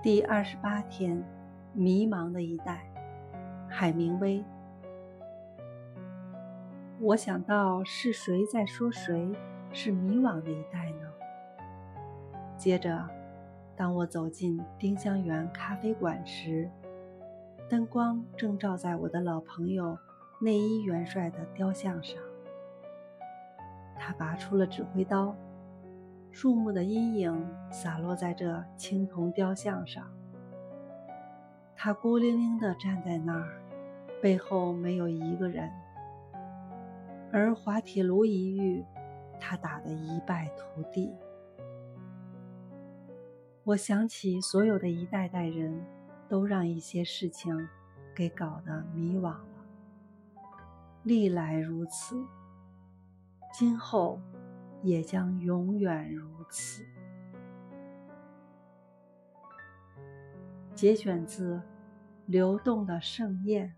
第二十八天，迷茫的一代，海明威。我想到是谁在说谁是迷惘的一代呢？接着，当我走进丁香园咖啡馆时，灯光正照在我的老朋友内伊元帅的雕像上。他拔出了指挥刀。树木的阴影洒落在这青铜雕像上，他孤零零地站在那儿，背后没有一个人。而滑铁卢一遇，他打得一败涂地。我想起所有的一代代人都让一些事情给搞得迷惘了，历来如此，今后。也将永远如此。节选自《流动的盛宴》。